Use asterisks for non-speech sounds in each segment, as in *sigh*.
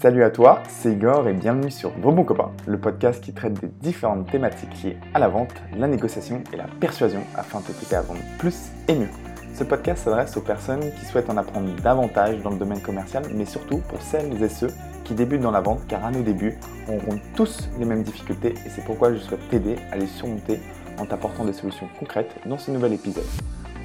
Salut à toi, c'est Igor et bienvenue sur Vos le podcast qui traite des différentes thématiques liées à la vente, la négociation et la persuasion afin de t'aider à vendre plus et mieux. Ce podcast s'adresse aux personnes qui souhaitent en apprendre davantage dans le domaine commercial, mais surtout pour celles et ceux qui débutent dans la vente, car à nos débuts, on rencontre tous les mêmes difficultés et c'est pourquoi je souhaite t'aider à les surmonter en t'apportant des solutions concrètes dans ce nouvel épisode.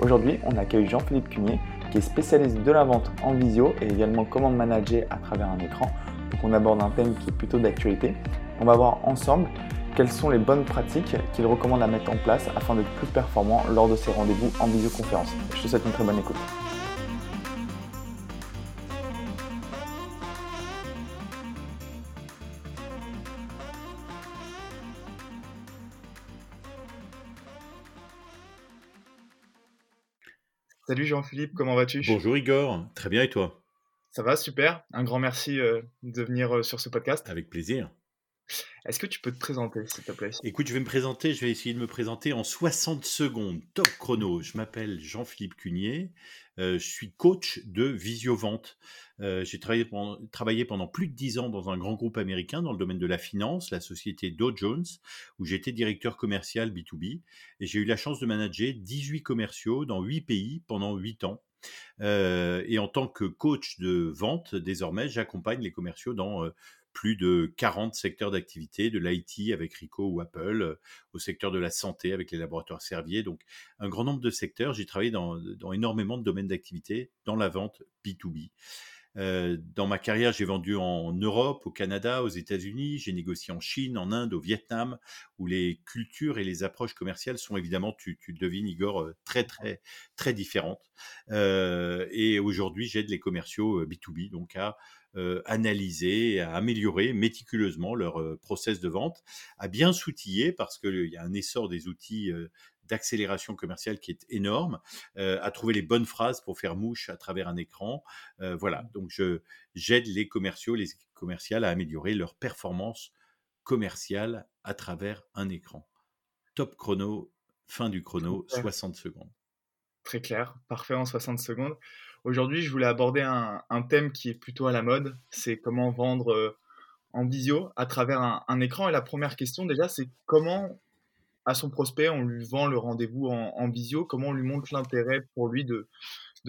Aujourd'hui, on accueille Jean-Philippe Cunier, qui est spécialiste de la vente en visio et également comment manager à travers un écran. Donc on aborde un thème qui est plutôt d'actualité. On va voir ensemble quelles sont les bonnes pratiques qu'il recommande à mettre en place afin d'être plus performant lors de ses rendez-vous en visioconférence. Je te souhaite une très bonne écoute. Salut Jean-Philippe, comment vas-tu? Bonjour Igor, très bien et toi? Ça va, super. Un grand merci euh, de venir euh, sur ce podcast. Avec plaisir. Est-ce que tu peux te présenter, s'il te plaît? Écoute, je vais me présenter, je vais essayer de me présenter en 60 secondes, top chrono. Je m'appelle Jean-Philippe Cunier, euh, je suis coach de visiovente. Euh, J'ai travaillé pendant, travaillé pendant plus de 10 ans dans un grand groupe américain dans le domaine de la finance, la société Dow Jones, où j'étais directeur commercial B2B. Et j'ai eu la chance de manager 18 commerciaux dans 8 pays pendant 8 ans. Et en tant que coach de vente, désormais, j'accompagne les commerciaux dans plus de 40 secteurs d'activité, de l'IT avec Rico ou Apple, au secteur de la santé avec les laboratoires Servier. Donc, un grand nombre de secteurs. J'ai travaillé dans, énormément de domaines d'activité dans la vente B2B. Dans ma carrière, j'ai vendu en Europe, au Canada, aux États-Unis, j'ai négocié en Chine, en Inde, au Vietnam, où les cultures et les approches commerciales sont évidemment, tu, tu devines, Igor, très, très, très différentes. Et aujourd'hui, j'aide les commerciaux B2B donc à analyser, à améliorer méticuleusement leur process de vente, à bien s'outiller parce qu'il y a un essor des outils d'accélération commerciale qui est énorme, à trouver les bonnes phrases pour faire mouche à travers un écran. voilà, mmh. donc je j'aide les commerciaux, les équipes commerciales à améliorer leur performance commerciale à travers un écran. Top chrono, fin du chrono, 60 secondes. Très clair, parfait en 60 secondes. Aujourd'hui, je voulais aborder un, thème qui est plutôt à la mode, c'est comment vendre euh, en visio à travers un, écran. Et la première question déjà, c'est comment à son prospect on lui vend le rendez-vous en, visio, comment on lui montre l'intérêt pour lui de,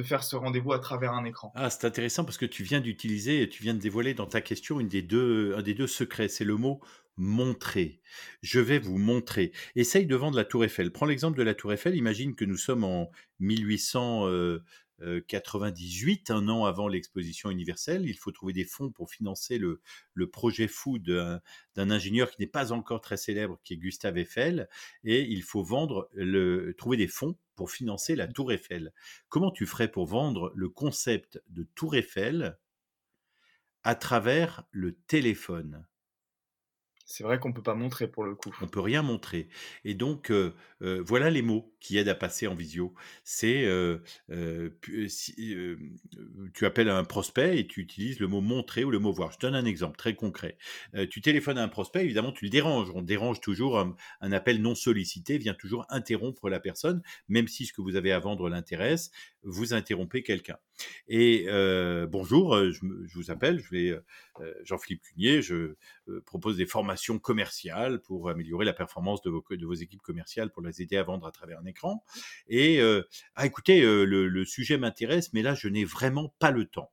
faire ce rendez-vous à travers un écran? Ah, c'est intéressant parce que tu viens d'utiliser, tu viens de dévoiler dans ta question une des deux, un des deux secrets, c'est le mot montrer. Je vais vous montrer. Essaye de vendre la Tour Eiffel. Prends l'exemple de la Tour Eiffel. Imagine que nous sommes en 1800, 98, un an avant l'exposition universelle. Il faut trouver des fonds pour financer le, projet fou d'un ingénieur qui n'est pas encore très célèbre, qui est Gustave Eiffel, et il faut trouver des fonds pour financer la Tour Eiffel. Comment tu ferais pour vendre le concept de Tour Eiffel à travers le téléphone? C'est vrai qu'on ne peut pas montrer pour le coup. On peut rien montrer. Et donc, voilà les mots qui aident à passer en visio. C'est, tu appelles un prospect et tu utilises le mot montrer ou le mot voir. Je donne un exemple très concret. tu téléphones à un prospect, évidemment, tu le déranges. On dérange toujours un, appel non sollicité, vient toujours interrompre la personne, même si ce que vous avez à vendre l'intéresse, vous interrompez quelqu'un. Et bonjour, je, vous appelle, je vais Jean-Philippe Cunier, je propose des formations commerciales pour améliorer la performance de vos, de vos équipes commerciales, pour les aider à vendre à travers un écran. Et ah, écoutez, le, sujet m'intéresse, mais là, je n'ai vraiment pas le temps.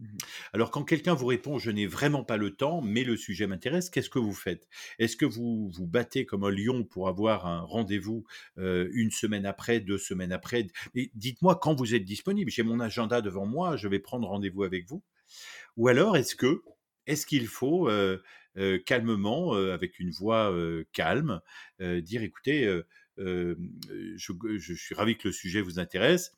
Mmh Alors quand quelqu'un vous répond je n'ai vraiment pas le temps, mais le sujet m'intéresse, qu'est-ce que vous faites? Est-ce que vous vous battez comme un lion pour avoir un rendez-vous une semaine après, deux semaines après? Dites-moi quand vous êtes disponible. J'ai mon agenda devant moi, je vais prendre rendez-vous avec vous. Ou alors est-ce qu'il faut calmement, avec une voix calme, dire écoutez, je, suis ravi que le sujet vous intéresse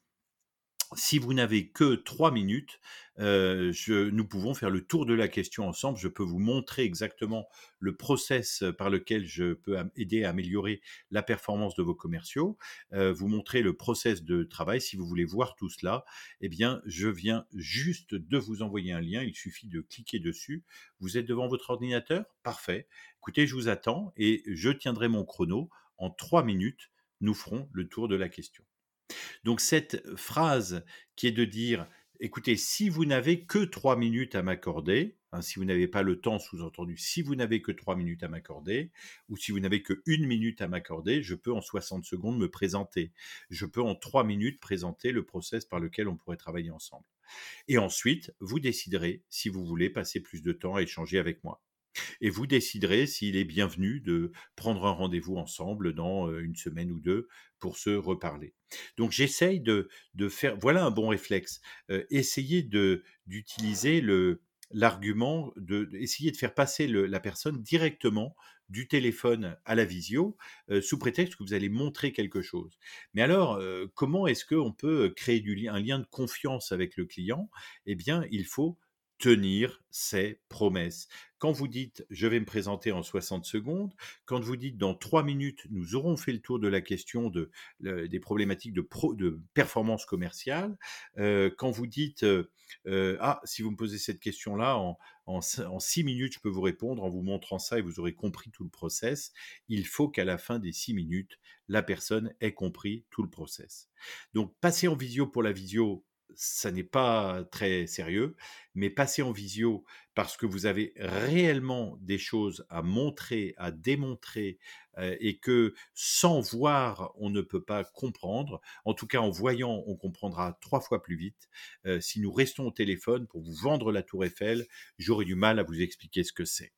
si vous n'avez que trois minutes, euh, je, nous pouvons faire le tour de la question ensemble. Je peux vous montrer exactement le process par lequel je peux aider à améliorer la performance de vos commerciaux, euh, vous montrer le process de travail. Si vous voulez voir tout cela, eh bien, je viens juste de vous envoyer un lien. Il suffit de cliquer dessus. Vous êtes devant votre ordinateur? Parfait. Écoutez, je vous attends et je tiendrai mon chrono. En trois minutes, nous ferons le tour de la question. Donc cette phrase qui est de dire écoutez, si vous n'avez que trois minutes à m'accorder, hein, si vous n'avez pas le temps, sous-entendu, si vous n'avez que trois minutes à m'accorder, ou si vous n'avez que une minute à m'accorder, je peux en 60 secondes me présenter. Je peux en trois minutes présenter le process par lequel on pourrait travailler ensemble. Et ensuite, vous déciderez si vous voulez passer plus de temps à échanger avec moi. Et vous déciderez s'il est bienvenu de prendre un rendez-vous ensemble dans une semaine ou deux pour se reparler. Donc j'essaye de, de, faire, voilà un bon réflexe, essayer d'utiliser l'argument, de, essayer de faire passer la personne directement du téléphone à la visio, sous prétexte que vous allez montrer quelque chose. Mais alors, comment est-ce qu'on peut créer un lien de confiance avec le client? Eh bien, il faut tenir ses promesses. Quand vous dites je vais me présenter en 60 secondes, quand vous dites dans 3 minutes nous aurons fait le tour de la question de, des problématiques de, de performance commerciale, euh, quand vous dites euh, euh, ah si vous me posez cette question là en, en, 6 minutes je peux vous répondre en vous montrant ça et vous aurez compris tout le process, il faut qu'à la fin des 6 minutes la personne ait compris tout le process. Donc passer en visio pour la visio, ça n'est pas très sérieux, mais passer en visio parce que vous avez réellement des choses à montrer, à démontrer, euh, et que sans voir, on ne peut pas comprendre. En tout cas, en voyant, on comprendra trois fois plus vite. Euh, si nous restons au téléphone pour vous vendre la tour Eiffel, j'aurai du mal à vous expliquer ce que c'est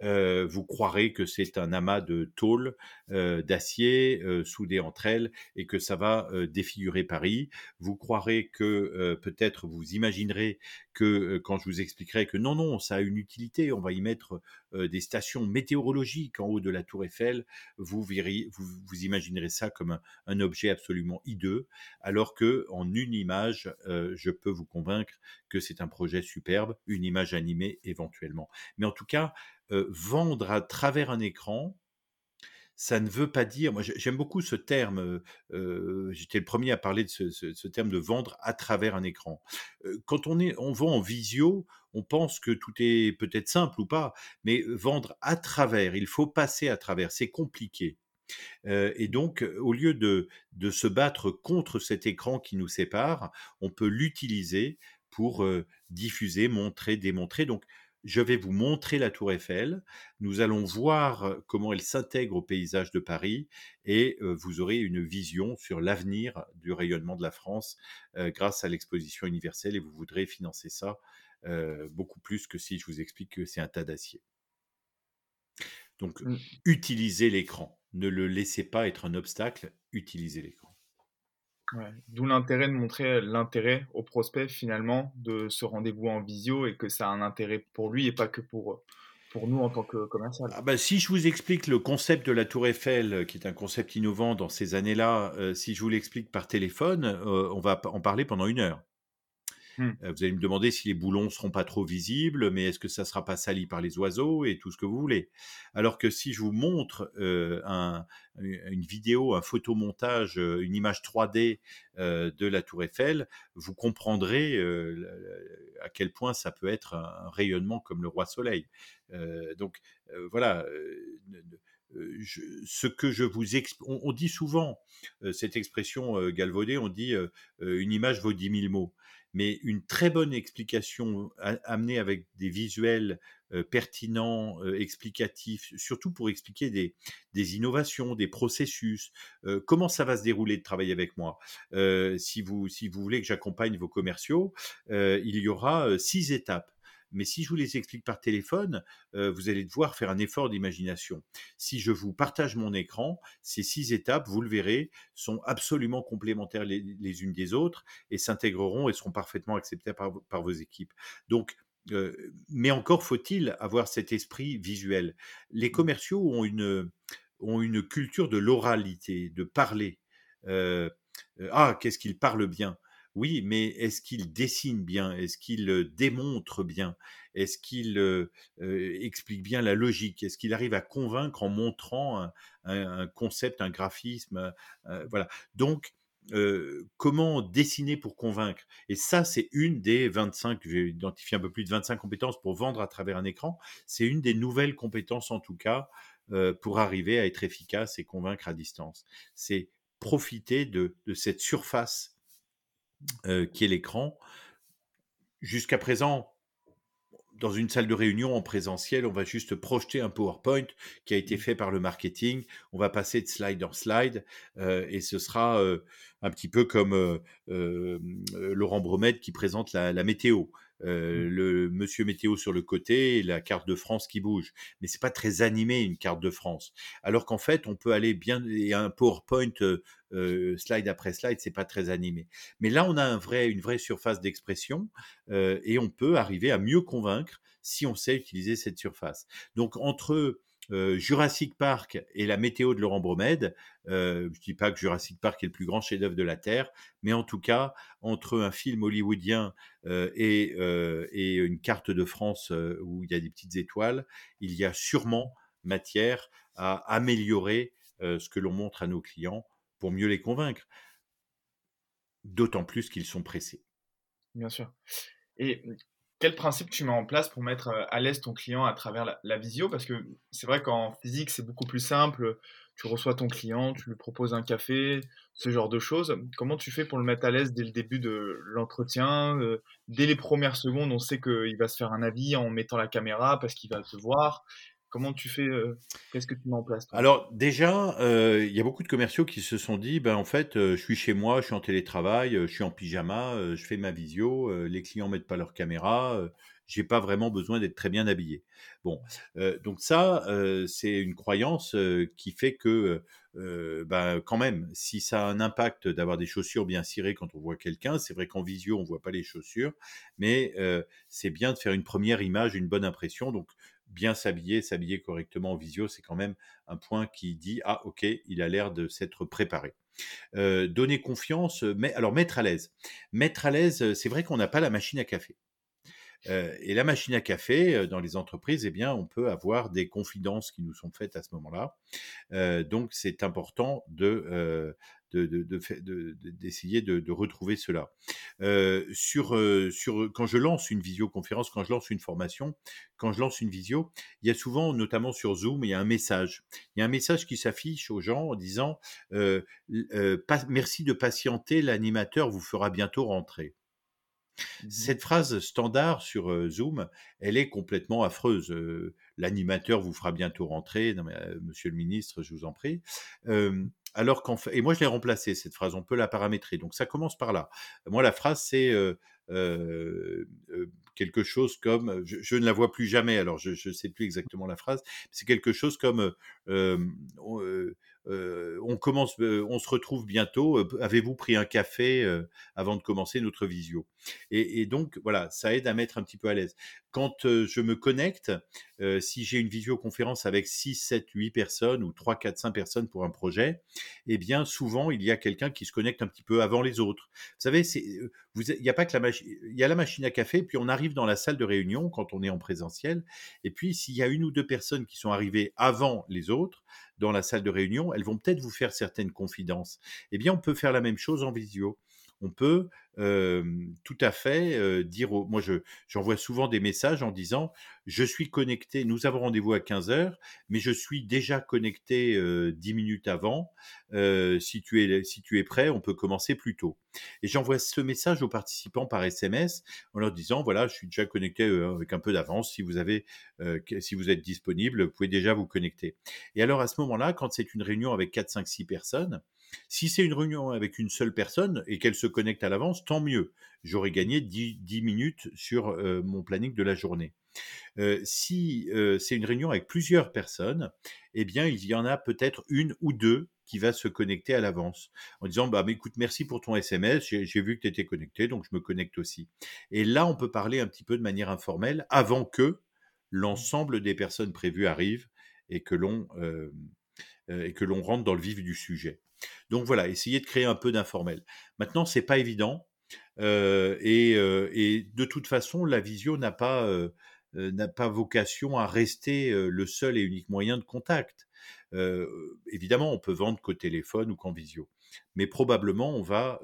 vous croirez que c'est un amas de tôle, d'acier soudé entre elles et que ça va défigurer Paris. Vous croirez que peut-être vous imaginerez que quand je vous expliquerai que non, non, ça a une utilité, on va y mettre des stations météorologiques en haut de la tour Eiffel, vous, verriez, vous, imaginerez ça comme un, un, objet absolument hideux, alors que en une image, je peux vous convaincre que c'est un projet superbe, une image animée éventuellement. Mais en tout cas, vendre à travers un écran, ça ne veut pas dire. Moi, j'aime beaucoup ce terme. J'étais le premier à parler de ce, terme de vendre à travers un écran. quand on est, on vend en visio, on pense que tout est peut-être simple ou pas, mais vendre à travers, il faut passer à travers. C'est compliqué. et donc, au lieu de, de se battre contre cet écran qui nous sépare, on peut l'utiliser pour diffuser, montrer, démontrer. Donc, je vais vous montrer la tour Eiffel. Nous allons voir comment elle s'intègre au paysage de Paris et vous aurez une vision sur l'avenir du rayonnement de la France grâce à l'exposition universelle et vous voudrez financer ça beaucoup plus que si je vous explique que c'est un tas d'acier. Donc, mmh. utilisez l'écran. Ne le laissez pas être un obstacle, utilisez l'écran. D'où l'intérêt de montrer l'intérêt au prospect finalement de ce rendez-vous en visio et que ça a un intérêt pour lui et pas que pour, pour nous en tant que commercial. Ah bah, si je vous explique le concept de la tour Eiffel, qui est un concept innovant dans ces années-là, euh, si je vous l'explique par téléphone, euh, on va en parler pendant une heure. Mmh. Vous allez me demander si les boulons seront pas trop visibles, mais est-ce que ça sera pas sali par les oiseaux et tout ce que vous voulez? Alors que si je vous montre un, une vidéo, un photomontage, une image 3D de la Tour Eiffel, vous comprendrez à quel point ça peut être un, rayonnement comme le roi Soleil. donc voilà. ce que je vous on, dit souvent cette expression galvaudée, on dit une image vaut dix mille mots mais une très bonne explication amenée avec des visuels pertinents, explicatifs, surtout pour expliquer des, des innovations, des processus, comment ça va se dérouler de travailler avec moi. si, vous, si vous voulez que j'accompagne vos commerciaux, il y aura six étapes. Mais si je vous les explique par téléphone, euh, vous allez devoir faire un effort d'imagination. Si je vous partage mon écran, ces six étapes, vous le verrez, sont absolument complémentaires les, unes des autres et s'intégreront et seront parfaitement acceptées par, vos équipes. Donc, euh, mais encore faut-il avoir cet esprit visuel. Les mmh. commerciaux ont une, ont une culture de l'oralité, de parler. Euh, ah, qu'est-ce qu'ils parlent bien oui, mais est-ce qu'il dessine bien? Est-ce qu'il démontre bien? Est-ce qu'il explique bien la logique? Est-ce qu'il arrive à convaincre en montrant un, concept, un graphisme Voilà. Donc, comment dessiner pour convaincre? Et ça, c'est une des 25, j'ai identifié un peu plus de 25 compétences pour vendre à travers un écran. C'est une des nouvelles compétences, en tout cas, pour arriver à être efficace et convaincre à distance. C'est profiter de cette surface qui est l'écran, jusqu'à présent, dans une salle de réunion en présentiel, on va juste projeter un PowerPoint qui a été mmh. fait par le marketing. On va passer de slide en slide euh, et ce sera euh, un petit peu comme euh, Laurent Bromette qui présente la, météo. Mmh. le monsieur météo sur le côté la carte de France qui bouge. Mais c'est pas très animé une carte de France. Alors qu'en fait, on peut aller bien et un PowerPoint slide après slide, c'est pas très animé. Mais là, on a un vrai, une vraie surface d'expression et on peut arriver à mieux convaincre si on sait utiliser cette surface. Donc entre Jurassic Park et la météo de Laurent Bromède, je je dis pas que Jurassic Park est le plus grand chef-d'œuvre de la Terre, mais en tout cas, entre un film hollywoodien et, et, une carte de France où il y a des petites étoiles, il y a sûrement matière à améliorer ce que l'on montre à nos clients pour mieux les convaincre. D'autant plus qu'ils sont pressés. Bien sûr. Et quel principe tu mets en place pour mettre euh, à l'aise ton client à travers la, visio? Parce que c'est vrai qu'en physique, c'est beaucoup plus simple. Tu reçois ton client, tu lui proposes un café, ce genre de choses. Comment tu fais pour le mettre à l'aise dès le début de l'entretien euh, Dès les premières secondes, on sait qu'il va se faire un avis en mettant la caméra parce qu'il va te voir. Comment tu fais euh, Qu'est-ce que tu mets en place Alors déjà, il y a beaucoup de commerciaux qui se sont dit, ben en fait, je suis chez moi, je suis en télétravail, je suis en pyjama, je fais ma visio, les clients mettent pas leur caméra, j'ai pas vraiment besoin d'être très bien habillé. Bon, donc ça, c'est une croyance qui fait que, ben, quand même, si ça a un impact d'avoir des chaussures bien cirées quand on voit quelqu'un, c'est vrai qu'en visio on voit pas les chaussures, mais c'est bien de faire une première image, une bonne impression. Donc bien s'habiller, s'habiller correctement en visio, c'est quand même un point qui dit ah ok, il a l'air de s'être préparé. Euh, donner confiance, mais alors mettre à l'aise. Mettre à l'aise, c'est vrai qu'on n'a pas la machine à café. Et la machine à café, dans les entreprises, eh bien, on peut avoir des confidences qui nous sont faites à ce moment-là. donc, c'est important de, d'essayer de, retrouver cela. Sur, sur, quand je lance une visioconférence, quand je lance une formation, quand je lance une visio, il y a souvent, notamment sur Zoom, il y a un message. Il y a un message qui s'affiche aux gens en disant Merci de patienter, l'animateur vous fera bientôt rentrer. Mmh Cette phrase standard sur Zoom, elle est complètement affreuse. L'animateur vous fera bientôt rentrer. Non, mais, monsieur le ministre, je vous en prie. Alors qu'en fait, et moi je l'ai remplacé cette phrase, on peut la paramétrer. Donc ça commence par là. Moi la phrase c'est quelque chose comme, je, ne la vois plus jamais, alors je ne sais plus exactement la phrase, c'est quelque chose comme on commence, on se retrouve bientôt. Avez-vous pris un café avant de commencer notre visio? Et, donc voilà, ça aide à mettre un petit peu à l'aise. Quand je me connecte, si j'ai une visioconférence avec 6, 7, 8 personnes ou 3, 4, 5 personnes pour un projet, eh bien souvent il y a quelqu'un qui se connecte un petit peu avant les autres. Vous savez, il n'y a pas que la machine, il y a la machine à café, puis on arrive dans la salle de réunion quand on est en présentiel, et puis s'il y a une ou deux personnes qui sont arrivées avant les autres, dans la salle de réunion, elles vont peut-être vous faire certaines confidences. Eh bien, on peut faire la même chose en visio. On peut tout à fait dire, moi je, j'envoie souvent des messages en disant, je suis connecté, nous avons rendez-vous à 15 heures, mais je suis déjà connecté 10 minutes avant. si, tu es, si tu es prêt, on peut commencer plus tôt. Et j'envoie ce message aux participants par SMS en leur disant, voilà, je suis déjà connecté avec un peu d'avance. Si vous avez, si vous êtes disponible, vous pouvez déjà vous connecter. Et alors à ce moment-là, quand c'est une réunion avec 4, 5, 6 personnes, si c'est une réunion avec une seule personne et qu'elle se connecte à l'avance, tant mieux. J'aurais gagné 10, minutes sur euh, mon planning de la journée. Euh, si euh, c'est une réunion avec plusieurs personnes, eh bien, il y en a peut-être une ou deux qui va se connecter à l'avance en disant bah écoute merci pour ton SMS j'ai vu que tu étais connecté donc je me connecte aussi et là on peut parler un petit peu de manière informelle avant que l'ensemble des personnes prévues arrivent et que l'on et que l'on rentre dans le vif du sujet donc voilà, essayez de créer un peu d'informel. Maintenant, c'est pas évident. Euh, euh, et, de toute façon, la visio n'a pas, euh, n'a pas vocation à rester le seul et unique moyen de contact. évidemment, on peut vendre qu'au téléphone ou qu'en visio mais probablement on va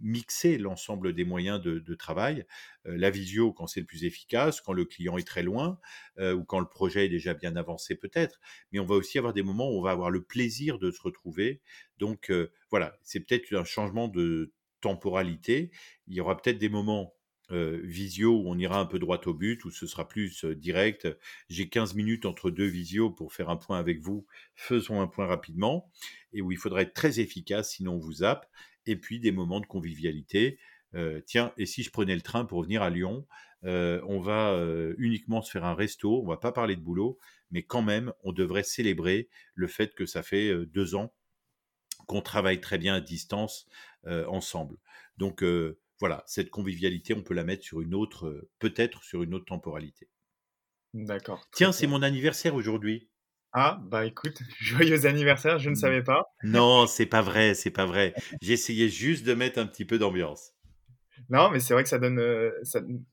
mixer l'ensemble des moyens de, travail. la visio quand c'est le plus efficace, quand le client est très loin ou quand le projet est déjà bien avancé peut-être, mais on va aussi avoir des moments où on va avoir le plaisir de se retrouver. Donc voilà, c'est peut-être un changement de temporalité. Il y aura peut-être des moments visio où on ira un peu droit au but, où ce sera plus direct. J'ai 15 minutes entre deux visios pour faire un point avec vous. Faisons un point rapidement. Et où il faudra être très efficace, sinon on vous zappe. Et puis des moments de convivialité. tiens, et si je prenais le train pour venir à Lyon, on va uniquement se faire un resto, on va pas parler de boulot, mais quand même, on devrait célébrer le fait que ça fait deux ans qu'on travaille très bien à distance ensemble. Donc voilà, cette convivialité, on peut la mettre sur une autre, peut-être sur une autre temporalité. D'accord. Tiens, c'est mon anniversaire aujourd'hui. Ah, bah écoute, *laughs* joyeux anniversaire, je ne savais pas. Non, c'est pas *laughs* vrai, c'est pas vrai. J'essayais juste de mettre un petit peu d'ambiance. Non, mais c'est vrai que ça donne,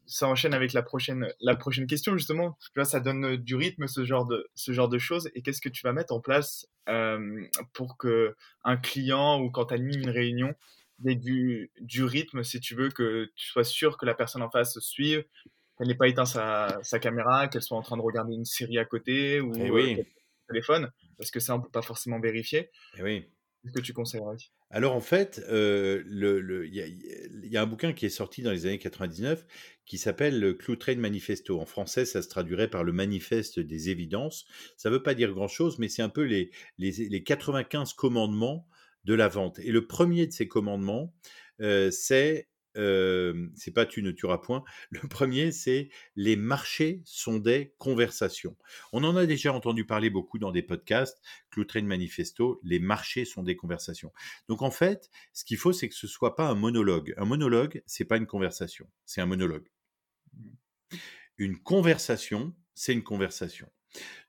ça, enchaîne avec la prochaine, la prochaine question justement. Tu vois, ça donne du rythme ce genre de, ce genre de choses. Et qu'est-ce que tu vas mettre en place pour que un client ou quand tu animes une réunion, du, du rythme, si tu veux, que tu sois sûr que la personne en face suive, qu'elle n'ait pas éteint sa, sa caméra, qu'elle soit en train de regarder une série à côté ou eh oui. Euh, téléphone, parce que ça, on peut pas forcément vérifier. Eh oui. Qu'est-ce que tu conseillerais? Alors en fait, euh, il le, y, y, a un bouquin qui est sorti dans les années 99 qui s'appelle le Clou Train Manifesto. En français, ça se traduirait par le manifeste des évidences. Ça ne veut pas dire grand-chose, mais c'est un peu les, les, les 95 commandements de la vente. Et le premier de ces commandements, euh, c'est euh, c'est pas tu ne tueras point. *laughs* Le premier, c'est les marchés sont des conversations. On en a déjà entendu parler beaucoup dans des podcasts, Cloutrain Manifesto, les marchés sont des conversations. Donc en fait, ce qu'il faut, c'est que ce soit pas un monologue. Un monologue, c'est pas une conversation, c'est un monologue. Mmh. Une conversation, c'est une conversation.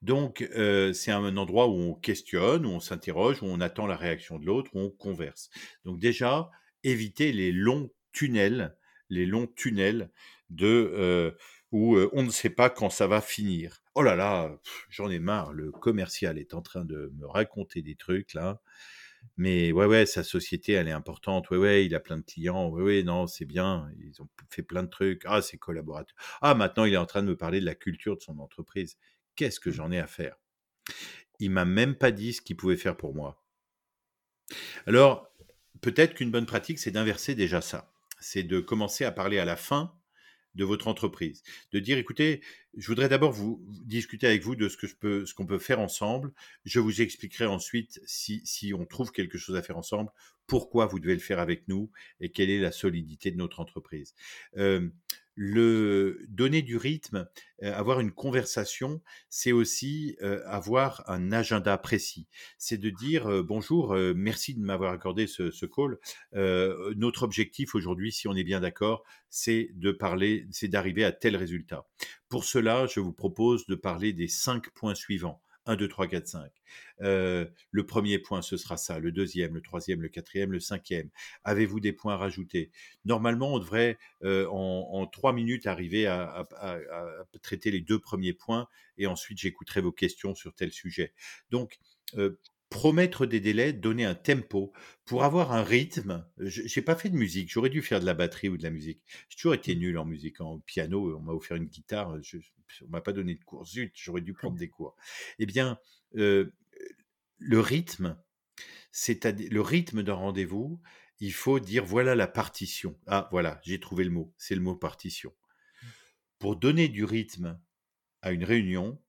Donc, c'est un endroit où on questionne, où on s'interroge, où on attend la réaction de l'autre, où on converse. Donc déjà, éviter les longs tunnels, les longs tunnels de où on ne sait pas quand ça va finir. Oh là là, j'en ai marre. Le commercial est en train de me raconter des trucs là. Mais ouais, ouais, sa société, elle est importante. Ouais, ouais, il a plein de clients. Ouais, ouais, non, c'est bien. Ils ont fait plein de trucs. Ah, ses collaborateurs. Ah, maintenant, il est en train de me parler de la culture de son entreprise qu'est-ce que mmh. j'en ai à faire? Il m'a même pas dit ce qu'il pouvait faire pour moi. Alors, peut-être qu'une bonne pratique, c'est d'inverser déjà ça. C'est de commencer à parler à la fin de votre entreprise. De dire, écoutez, je voudrais d'abord vous discuter avec vous de ce que je peux, ce qu'on peut faire ensemble. Je vous expliquerai ensuite si, si on trouve quelque chose à faire ensemble, pourquoi vous devez le faire avec nous et quelle est la solidité de notre entreprise. Euh, le donner du rythme, avoir une conversation, c'est aussi avoir un agenda précis. C'est de dire bonjour, merci de m'avoir accordé ce, ce call. notre objectif aujourd'hui, si on est bien d'accord, c'est de parler, c'est d'arriver à tel résultat. Pour cela, je vous propose de parler des cinq points suivants. 1, 2, 3, 4, 5. le premier point, ce sera ça. Le deuxième, le troisième, le quatrième, le cinquième. Avez-vous des points à rajouter? Normalement, on devrait en, trois minutes arriver à, traiter les deux premiers points et ensuite j'écouterai vos questions sur tel sujet. Donc, promettre des délais, donner un tempo pour avoir un rythme. J'ai pas fait de musique, j'aurais dû faire de la batterie ou de la musique. J'ai toujours été nul en musique, en piano. On m'a offert une guitare, je, on m'a pas donné de cours. Zut, j'aurais dû prendre des cours. Eh bien, le rythme, c'est le rythme d'un rendez-vous. Il faut dire voilà la partition. Ah voilà, j'ai trouvé le mot. C'est le mot partition. Pour donner du rythme à une réunion,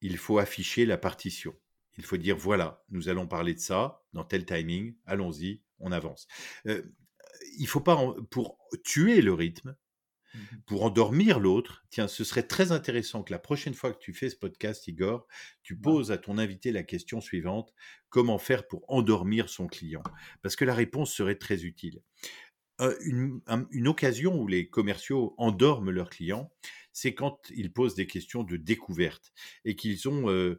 il faut afficher la partition il faut dire voilà, nous allons parler de ça dans tel timing, allons-y, on avance. Euh, il faut pas, pour tuer le rythme, mmh pour endormir l'autre, tiens, ce serait très intéressant que la prochaine fois que tu fais ce podcast, Igor, tu poses à ton invité la question suivante comment faire pour endormir son client? Parce que la réponse serait très utile. Euh, une, occasion où les commerciaux endorment leurs clients, c'est quand ils posent des questions de découverte et qu'ils ont euh,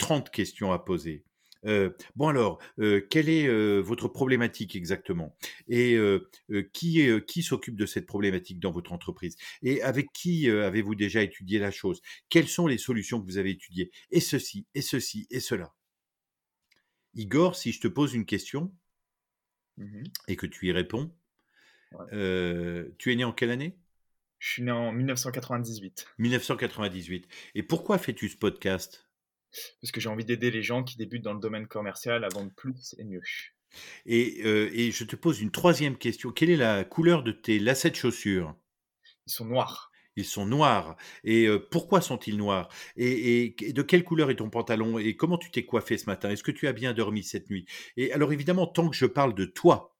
30 questions à poser. Euh, bon alors, euh, quelle est euh, votre problématique exactement? Et qui, qui s'occupe de cette problématique dans votre entreprise? Et avec qui avez-vous déjà étudié la chose? Quelles sont les solutions que vous avez étudiées? Et ceci, et ceci, et cela. Igor, si je te pose une question mmh et que tu y réponds, tu es né en quelle année? Je suis né en 1998. 1998. Et pourquoi fais-tu ce podcast? Parce que j'ai envie d'aider les gens qui débutent dans le domaine commercial à vendre plus et mieux. Et, euh, et je te pose une troisième question. Quelle est la couleur de tes lacets de chaussures? Ils sont noirs. Ils sont noirs. Et pourquoi sont-ils noirs? Et, de quelle couleur est ton pantalon? Et comment tu t'es coiffé ce matin? Est-ce que tu as bien dormi cette nuit? Et alors évidemment, tant que je parle de toi,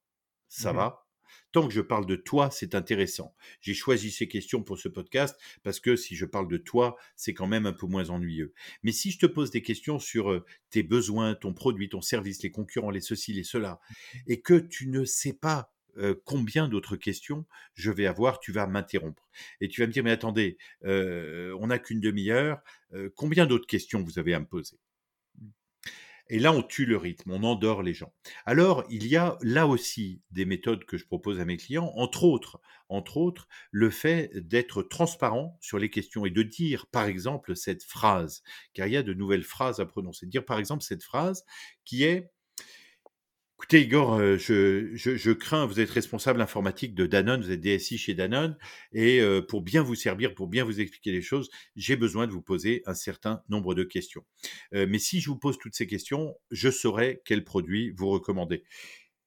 ça mmh va? Tant que je parle de toi, c'est intéressant. J'ai choisi ces questions pour ce podcast parce que si je parle de toi, c'est quand même un peu moins ennuyeux. Mais si je te pose des questions sur tes besoins, ton produit, ton service, les concurrents, les ceci, les cela, et que tu ne sais pas combien d'autres questions je vais avoir, tu vas m'interrompre. Et tu vas me dire, mais attendez, on n'a qu'une demi-heure, combien d'autres questions vous avez à me poser? Et là, on tue le rythme, on endort les gens. Alors, il y a là aussi des méthodes que je propose à mes clients, entre autres, entre autres, le fait d'être transparent sur les questions et de dire, par exemple, cette phrase, car il y a de nouvelles phrases à prononcer. Dire, par exemple, cette phrase qui est Écoutez, Igor, euh, je, crains, vous êtes responsable informatique de Danone, vous êtes DSI chez Danone, et euh, pour bien vous servir, pour bien vous expliquer les choses, j'ai besoin de vous poser un certain nombre de questions. Euh, mais si je vous pose toutes ces questions, je saurai quel produit vous recommander.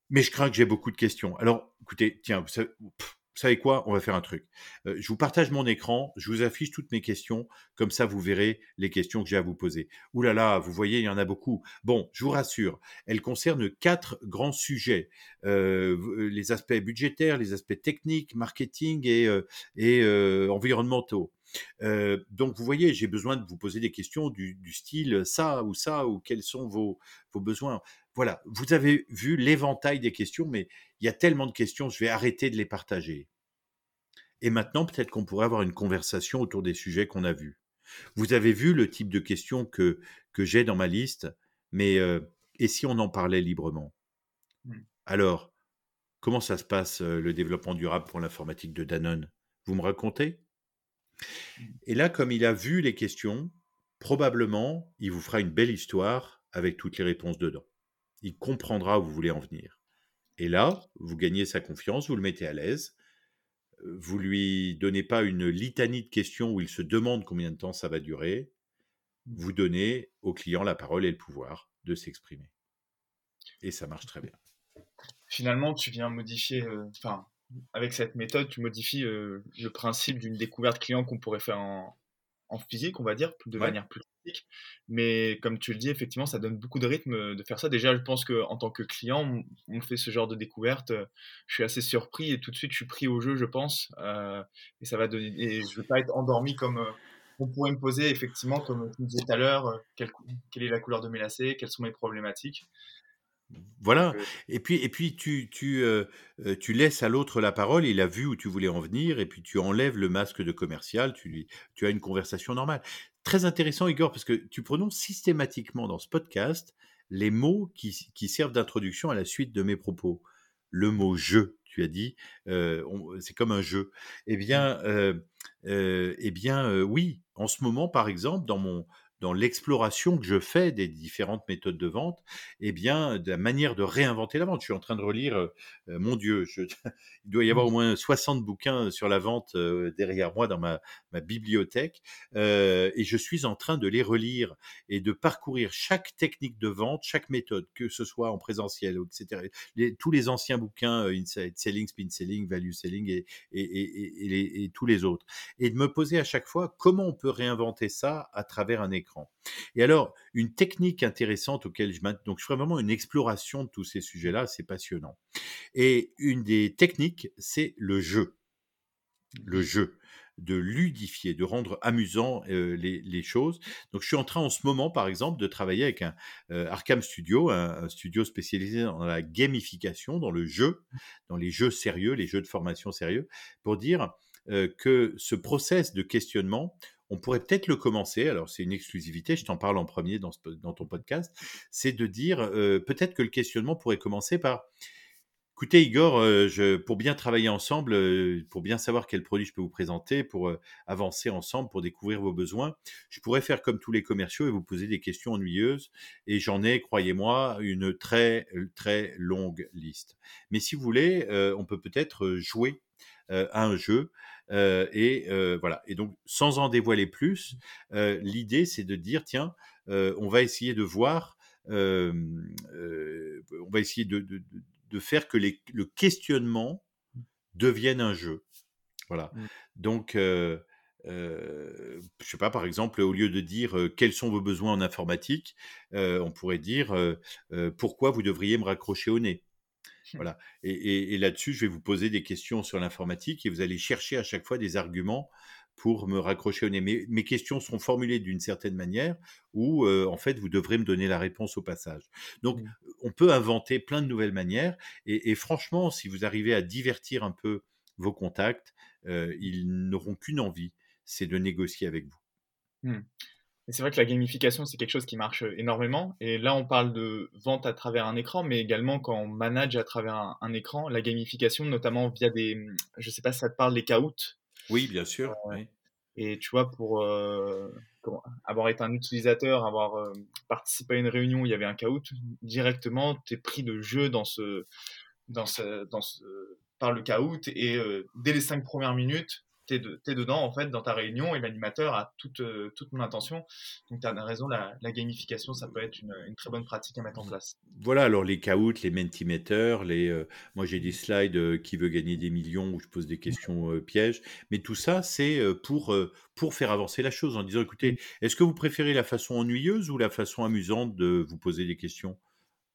Mais je crains que j'ai beaucoup de questions. Alors, écoutez, tiens, vous savez, vous savez quoi? On va faire un truc. Euh, je vous partage mon écran, je vous affiche toutes mes questions, comme ça vous verrez les questions que j'ai à vous poser. Ouh là là, vous voyez, il y en a beaucoup. Bon, je vous rassure, elles concernent quatre grands sujets euh, euh, les aspects budgétaires, les aspects techniques, marketing et, et environnementaux. Donc vous voyez, j'ai besoin de vous poser des questions du, du, style ça ou ça ou quels sont vos, vos besoins. Voilà, vous avez vu l'éventail des questions, mais il y a tellement de questions, je vais arrêter de les partager. Et maintenant, peut-être qu'on pourrait avoir une conversation autour des sujets qu'on a vus. Vous avez vu le type de questions que, que j'ai dans ma liste, mais euh, et si on en parlait librement? Mmh. Alors, comment ça se passe euh, le développement durable pour l'informatique de Danone? Vous me racontez? Et là, comme il a vu les questions, probablement, il vous fera une belle histoire avec toutes les réponses dedans il comprendra où vous voulez en venir. Et là, vous gagnez sa confiance, vous le mettez à l'aise, vous lui donnez pas une litanie de questions où il se demande combien de temps ça va durer, vous donnez au client la parole et le pouvoir de s'exprimer. Et ça marche très bien. Finalement, tu viens modifier, euh, enfin, avec cette méthode, tu modifies euh, le principe d'une découverte client qu'on pourrait faire en, physique, on va dire, de manière plus mais comme tu le dis, effectivement, ça donne beaucoup de rythme euh, de faire ça. Déjà, je pense qu'en tant que client, on fait ce genre de découverte. Euh, je suis assez surpris et tout de suite, je suis pris au jeu, je pense. Euh, et ça va donner. Et je ne veux pas être endormi comme on pourrait me poser, effectivement, comme tu disais tout à l'heure, quelle, quelle, est la couleur de mes lacets, quelles sont mes problématiques. Voilà. Et puis, et puis tu, tu, tu laisses à l'autre la parole, il a vu où tu voulais en venir, et puis tu enlèves le masque de commercial, tu, tu as une conversation normale. Très intéressant, Igor, parce que tu prononces systématiquement dans ce podcast les mots qui, qui servent d'introduction à la suite de mes propos. Le mot je, tu as dit, c'est comme un jeu. Eh bien, mmh. eh bien oui, en ce moment, par exemple, dans mon, dans l'exploration que je fais des différentes méthodes de vente, eh bien, de la manière de réinventer la vente. Je suis en train de relire, euh, euh, mon Dieu, je, *laughs* il doit y avoir au mmh. moins 60 bouquins sur la vente euh, derrière moi dans ma, ma bibliothèque, et je suis en train de les relire et de parcourir chaque technique de vente, chaque méthode, que ce soit en présentiel, etc. tous les anciens bouquins, Inside Selling, Spin Selling, Value Selling et, et, et tous les autres. Et de me poser à chaque fois comment on peut réinventer ça à travers un écran. Et alors, une technique intéressante auquel je donc je ferai vraiment une exploration de tous ces sujets-là, c'est passionnant. Et une des techniques, c'est le jeu. Le jeu de ludifier, de rendre amusant euh, les, choses. Donc, je suis en train en ce moment, par exemple, de travailler avec un euh, Arkham Studio, un, studio spécialisé dans la gamification, dans le jeu, dans les jeux sérieux, les jeux de formation sérieux, pour dire que ce process de questionnement, on pourrait peut-être le commencer, alors c'est une exclusivité, je t'en parle en premier dans, ton podcast, c'est de dire euh, peut-être que le questionnement pourrait commencer par Écoutez, Igor, euh, pour bien travailler ensemble, euh, pour bien savoir quel produit je peux vous présenter, pour avancer ensemble, pour découvrir vos besoins, je pourrais faire comme tous les commerciaux et vous poser des questions ennuyeuses. Et j'en ai, croyez-moi, une très, très longue liste. Mais si vous voulez, on peut peut-être jouer à un jeu et voilà. Et donc, sans en dévoiler plus, l'idée c'est de dire tiens, on va essayer de voir, on va essayer de, faire que le questionnement devienne un jeu. Voilà. Mmh. Donc, euh, euh, je sais pas, par exemple, au lieu de dire quels sont vos besoins en informatique, on pourrait dire pourquoi vous devriez me raccrocher au nez. Voilà. Et, et là-dessus, je vais vous poser des questions sur l'informatique et vous allez chercher à chaque fois des arguments pour me raccrocher au nez. Mes, mes questions seront formulées d'une certaine manière où, en fait, vous devrez me donner la réponse au passage. Donc, mmh. on peut inventer plein de nouvelles manières. Et, franchement, si vous arrivez à divertir un peu vos contacts, ils n'auront qu'une envie, c'est de négocier avec vous. Mmh. C'est vrai que la gamification, c'est quelque chose qui marche énormément. Et là, on parle de vente à travers un écran, mais également quand on manage à travers un, écran, la gamification, notamment via des, je ne sais pas si ça te parle, des caouts. Oui, bien sûr. Et tu vois, pour avoir été un utilisateur, avoir participé à une réunion où il y avait un caout, directement, tu es pris de jeu dans ce, dans ce, dans ce, par le caout. Et dès les cinq premières minutes, tu es, dedans, en fait, dans ta réunion, et l'animateur a toute, euh, toute mon intention. Donc, tu as raison, la, gamification, ça peut être une, très bonne pratique à mettre en place. Voilà, alors les caouts, les mentimeters, les, euh, moi j'ai des slides euh, qui veut gagner des millions où je pose des questions pièges, mais tout ça, c'est pour, pour faire avancer la chose en disant, écoutez, est-ce que vous préférez la façon ennuyeuse ou la façon amusante de vous poser des questions?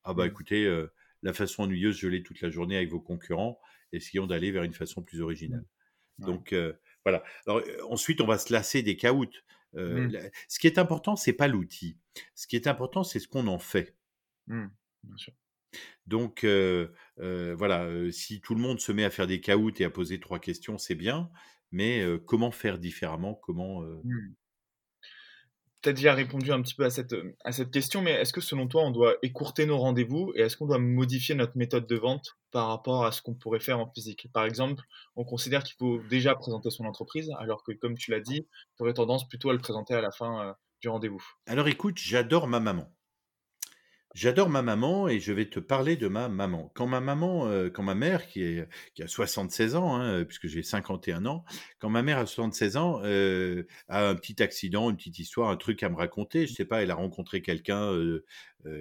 Ah bah écoutez, la façon ennuyeuse, je l'ai toute la journée avec vos concurrents, essayons d'aller vers une façon plus originale. Donc voilà. Alors, ensuite, on va se lasser des caouts. Mmh. Ce qui est important, c'est pas l'outil. Ce qui est important, c'est ce qu'on en fait. Mmh. Bien sûr. Donc voilà, si tout le monde se met à faire des caouts et à poser trois questions, c'est bien. Mais comment faire différemment? Comment mmh tu as déjà répondu un petit peu à cette, à cette question, mais est-ce que selon toi, on doit écourter nos rendez-vous et est-ce qu'on doit modifier notre méthode de vente par rapport à ce qu'on pourrait faire en physique? Par exemple, on considère qu'il faut déjà présenter son entreprise, alors que comme tu l'as dit, tu aurais tendance plutôt à le présenter à la fin euh, du rendez-vous. Alors écoute, j'adore ma maman. J'adore ma maman et je vais te parler de ma maman. Quand ma maman, euh, quand ma mère, qui, a 76 ans, hein, puisque j'ai 51 ans, quand ma mère a 76 ans, euh, a un petit accident, une petite histoire, un truc à me raconter, je sais pas, elle a rencontré quelqu'un euh,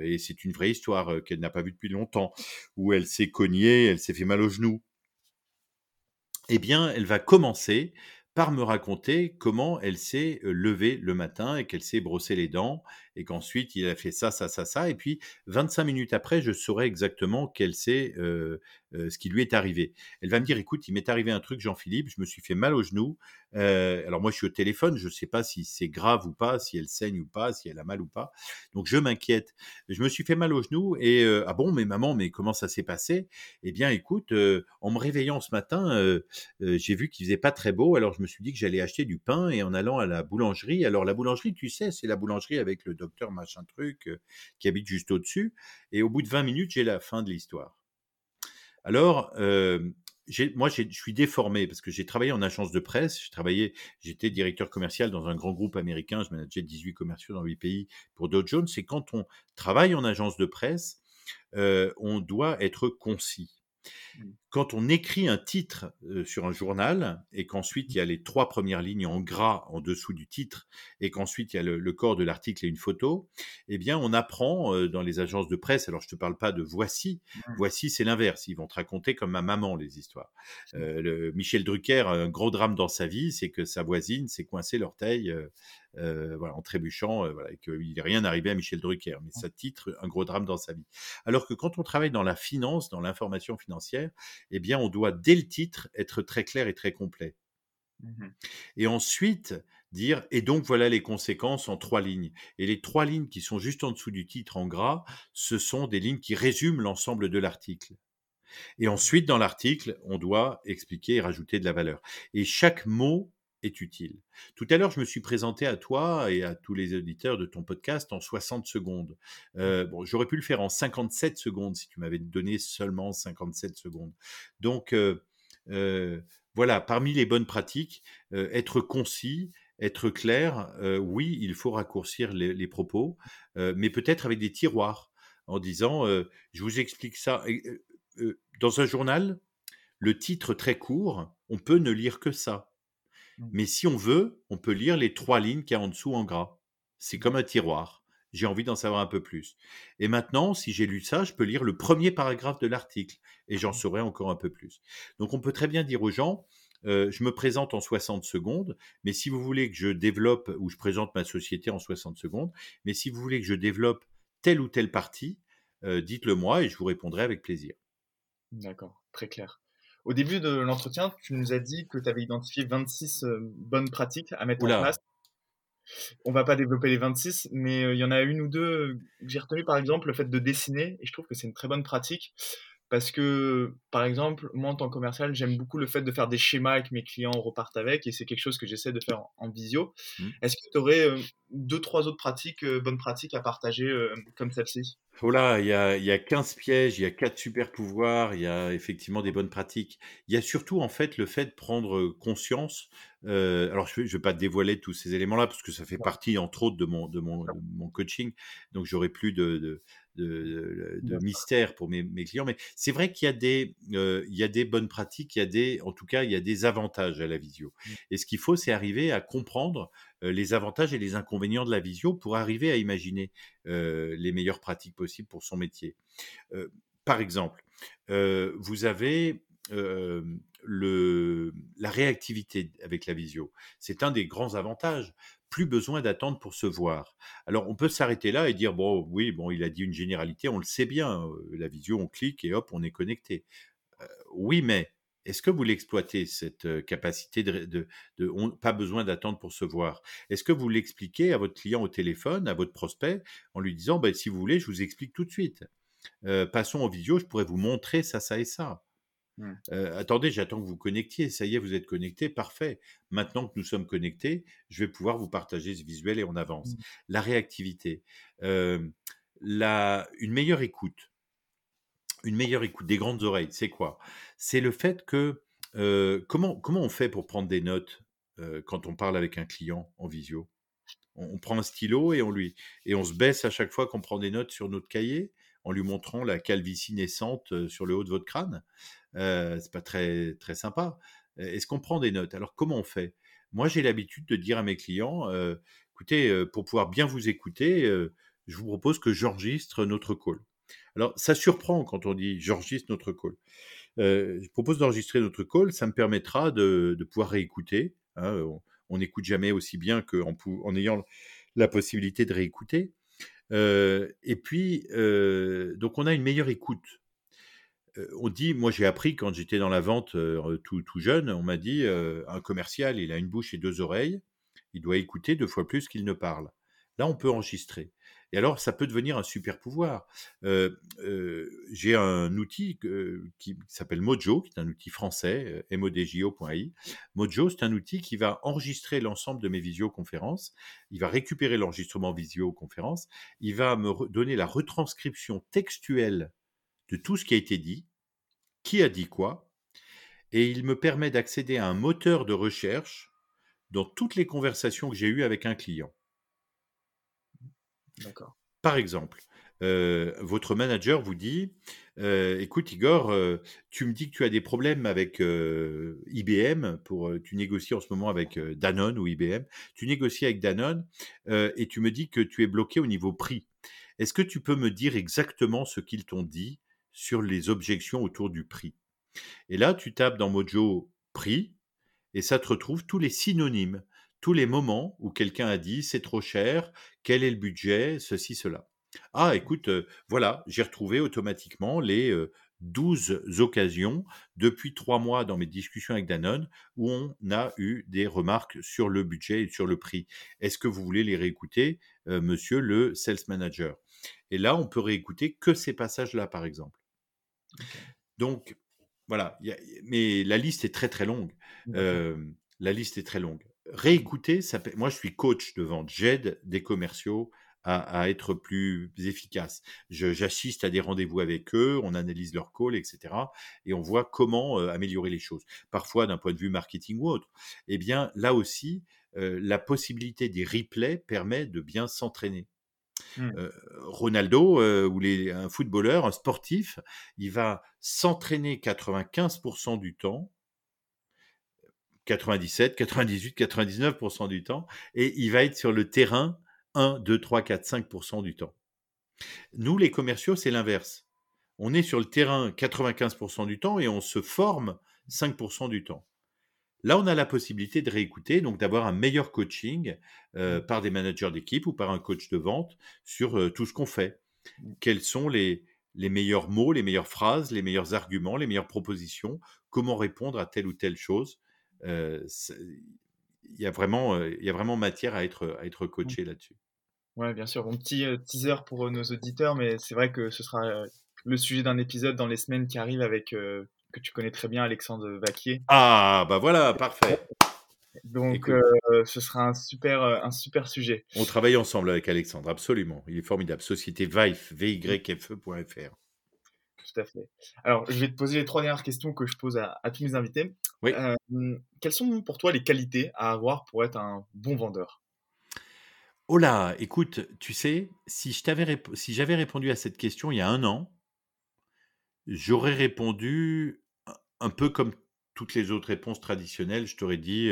et c'est une vraie histoire qu'elle n'a pas vue depuis longtemps, où elle s'est cognée, elle s'est fait mal au genou. Eh bien, elle va commencer par me raconter comment elle s'est levée le matin et qu'elle s'est brossé les dents et qu'ensuite il a fait ça, ça, ça, ça. Et puis 25 minutes après, je saurai exactement quel c'est ce qui lui est arrivé. Elle va me dire, écoute, il m'est arrivé un truc, Jean-Philippe, je me suis fait mal au genou. alors moi, je suis au téléphone, je ne sais pas si c'est grave ou pas, si elle saigne ou pas, si elle a mal ou pas. Donc je m'inquiète. Je me suis fait mal au genou et ah bon, mais maman, mais comment ça s'est passé? Eh bien, écoute, en me réveillant ce matin, j'ai vu qu'il faisait pas très beau, alors je me suis dit que j'allais acheter du pain et en allant à la boulangerie. Alors la boulangerie, tu sais, c'est la boulangerie avec le docteur machin truc qui habite juste au-dessus. Et au bout de 20 minutes, j'ai la fin de l'histoire. Alors, moi, je suis déformé parce que j'ai travaillé en agence de presse. J'ai travaillé, j'étais directeur commercial dans un grand groupe américain. Je manageais 18 commerciaux dans 8 pays pour Dow Jones. Et quand on travaille en agence de presse, on doit être concis. Mmh. Quand on écrit un titre sur un journal et qu'ensuite il y a les trois premières lignes en gras en dessous du titre et qu'ensuite il y a le, corps de l'article et une photo, eh bien on apprend dans les agences de presse. Alors je te parle pas de Voici. Mmh. Voici c'est l'inverse. Ils vont te raconter comme ma maman les histoires. le, Michel Drucker un gros drame dans sa vie, c'est que sa voisine s'est coincée l'orteil euh, voilà, en trébuchant, euh, voilà, et qu'il n'est rien arrivé à Michel Drucker. Mais ça titre un gros drame dans sa vie. Alors que quand on travaille dans la finance, dans l'information financière, eh bien, on doit, dès le titre, être très clair et très complet. Mmh et ensuite, dire, et donc voilà les conséquences en trois lignes. Et les trois lignes qui sont juste en dessous du titre en gras, ce sont des lignes qui résument l'ensemble de l'article. Et ensuite, dans l'article, on doit expliquer et rajouter de la valeur. Et chaque mot est utile. Tout à l'heure, je me suis présenté à toi et à tous les auditeurs de ton podcast en 60 secondes. Mmh. Euh, bon, j'aurais pu le faire en 57 secondes si tu m'avais donné seulement 57 secondes. Donc, euh, euh, voilà, parmi les bonnes pratiques, être concis, être clair, oui, il faut raccourcir les, propos, mais peut-être avec des tiroirs en disant, je vous explique ça. dans un journal, le titre très court, on peut ne lire que ça. Mmh. Mais si on veut, on peut lire les trois lignes qu'il y a en dessous en gras. C'est comme un tiroir. J'ai envie d'en savoir un peu plus. Et maintenant, si j'ai lu ça, je peux lire le premier paragraphe de l'article et j'en saurai encore un peu plus. Donc on peut très bien dire aux gens, je me présente en 60 secondes, mais si vous voulez que je développe, ou je présente ma société en 60 secondes, mais si vous voulez que je développe telle ou telle partie, dites-le moi et je vous répondrai avec plaisir. D'accord, très clair. Au début de l'entretien, tu nous as dit que tu avais identifié 26 bonnes pratiques à mettre en place. On va pas développer les 26, mais il y en a une ou deux. J'ai retenu par exemple le fait de dessiner, et je trouve que c'est une très bonne pratique. Parce que, par exemple, moi en tant que commercial, j'aime beaucoup le fait de faire des schémas avec mes clients, on repart avec, et c'est quelque chose que j'essaie de faire en, visio. Mmh. Est-ce que tu aurais deux, trois autres pratiques, bonnes pratiques à partager comme celle-ci? Voilà, il y a, y a 15 pièges, il y a 4 super pouvoirs, il y a effectivement des bonnes pratiques. Il y a surtout en fait le fait de prendre conscience. alors je ne vais, pas dévoiler tous ces éléments-là parce que ça fait partie entre autres de mon, de mon, mon coaching, donc j'aurai plus de de, mystère pour mes, clients. Mais c'est vrai qu'il y, a des, euh, il y a des bonnes pratiques, il y a des, en tout cas, il y a des avantages à la visio. Mmh. Et ce qu'il faut, c'est arriver à comprendre les avantages et les inconvénients de la visio pour arriver à imaginer euh, les meilleures pratiques possibles pour son métier. par exemple, vous avez le, la réactivité avec la visio. C'est un des grands avantages plus besoin d'attendre pour se voir. Alors on peut s'arrêter là et dire bon oui bon il a dit une généralité, on le sait bien, la visio on clique et hop on est connecté. oui mais est-ce que vous l'exploitez cette capacité de, pas besoin d'attendre pour se voir? Est-ce que vous l'expliquez à votre client au téléphone, à votre prospect, en lui disant ben, si vous voulez je vous explique tout de suite. passons en visio, je pourrais vous montrer ça ça et ça. Mmh. attendez, j'attends que vous connectiez. Ça y est, vous êtes connecté, parfait. Maintenant que nous sommes connectés, je vais pouvoir vous partager ce visuel et on avance. Mmh. La réactivité, la, une meilleure écoute, une meilleure écoute des grandes oreilles, c'est quoi? C'est le fait que comment on fait pour prendre des notes quand on parle avec un client en visio? On, prend un stylo et on lui et on se baisse à chaque fois qu'on prend des notes sur notre cahier en lui montrant la calvitie naissante sur le haut de votre crâne. Euh, c'est pas très très sympa. Est-ce qu'on prend des notes? Alors comment on fait? Moi, j'ai l'habitude de dire à mes clients écoutez, pour pouvoir bien vous écouter, je vous propose que j'enregistre notre call. Alors, ça surprend quand on dit j'enregistre notre call. je propose d'enregistrer notre call, ça me permettra de, pouvoir réécouter. Hein, on n'écoute jamais aussi bien qu'en en ayant la possibilité de réécouter. et puis, donc, on a une meilleure écoute on dit, moi j'ai appris quand j'étais dans la vente tout, tout, jeune, on m'a dit, un commercial, il a une bouche et deux oreilles, il doit écouter deux fois plus qu'il ne parle. Là, on peut enregistrer. Et alors, ça peut devenir un super pouvoir. j'ai un outil qui s'appelle Mojo, qui est un outil français, modjo.ai. Mojo, c'est un outil qui va enregistrer l'ensemble de mes visioconférences. Il va récupérer l'enregistrement visioconférence. Il va me donner la retranscription textuelle de tout ce qui a été dit, qui a dit quoi, et il me permet d'accéder à un moteur de recherche dans toutes les conversations que j'ai eues avec un client. Par exemple, euh, votre manager vous dit euh, Écoute, Igor, euh, tu me dis que tu as des problèmes avec IBM, pour, tu négocies en ce moment avec Danone ou IBM, tu négocies avec Danone et tu me dis que tu es bloqué au niveau prix. Est-ce que tu peux me dire exactement ce qu'ils t'ont dit sur les objections autour du prix? Et là, tu tapes dans Mojo prix et ça te retrouve tous les synonymes, tous les moments où quelqu'un a dit c'est trop cher, quel est le budget, ceci, cela. Ah, écoute, euh, voilà, j'ai retrouvé automatiquement les 12 euh, occasions depuis trois mois dans mes discussions avec Danone où on a eu des remarques sur le budget et sur le prix. Est-ce que vous voulez les réécouter, euh, monsieur le sales manager? Et là, on peut réécouter que ces passages-là, par exemple. Donc, voilà. mais la liste est très, très longue. la liste est très longue. Réécouter, ça, moi, je suis coach de vente. J'aide des commerciaux à, être plus efficaces. J'assiste à des rendez-vous avec eux, on analyse leur call, etc. Et on voit comment améliorer les choses. Parfois, d'un point de vue marketing ou autre. Eh bien, là aussi, la possibilité des replays permet de bien s'entraîner. Mmh. Ronaldo, ou les, un footballeur, un sportif, il va s'entraîner 95% du temps, 97, 98, 99% du temps, et il va être sur le terrain 1, 2, 3, 4, 5% du temps. Nous, les commerciaux, c'est l'inverse. On est sur le terrain 95% du temps et on se forme 5% du temps. Là, on a la possibilité de réécouter, donc d'avoir un meilleur coaching euh, par des managers d'équipe ou par un coach de vente sur euh, tout ce qu'on fait. Quels sont les, les meilleurs mots, les meilleures phrases, les meilleurs arguments, les meilleures propositions, comment répondre à telle ou telle chose? Il y, a vraiment, il y a vraiment matière à être, à être coaché là-dessus. Ouais, bien sûr. Un petit teaser pour nos auditeurs, mais c'est vrai que ce sera le sujet d'un épisode dans les semaines qui arrivent avec que tu connais très bien, Alexandre Vaquier. Ah, bah voilà, parfait. Donc, euh, ce sera un super, un super sujet. On travaille ensemble avec Alexandre, absolument. Il est formidable. Société VIFE, V-Y-F-E.fr. Tout à fait. Alors, je vais te poser les trois dernières questions que je pose à, tous mes invités. Oui. Quelles sont pour toi les qualités à avoir pour être un bon vendeur? Oh là, écoute, tu sais, si j'avais répondu à cette question il y a un an, j'aurais répondu un peu comme toutes les autres réponses traditionnelles, je t'aurais dit,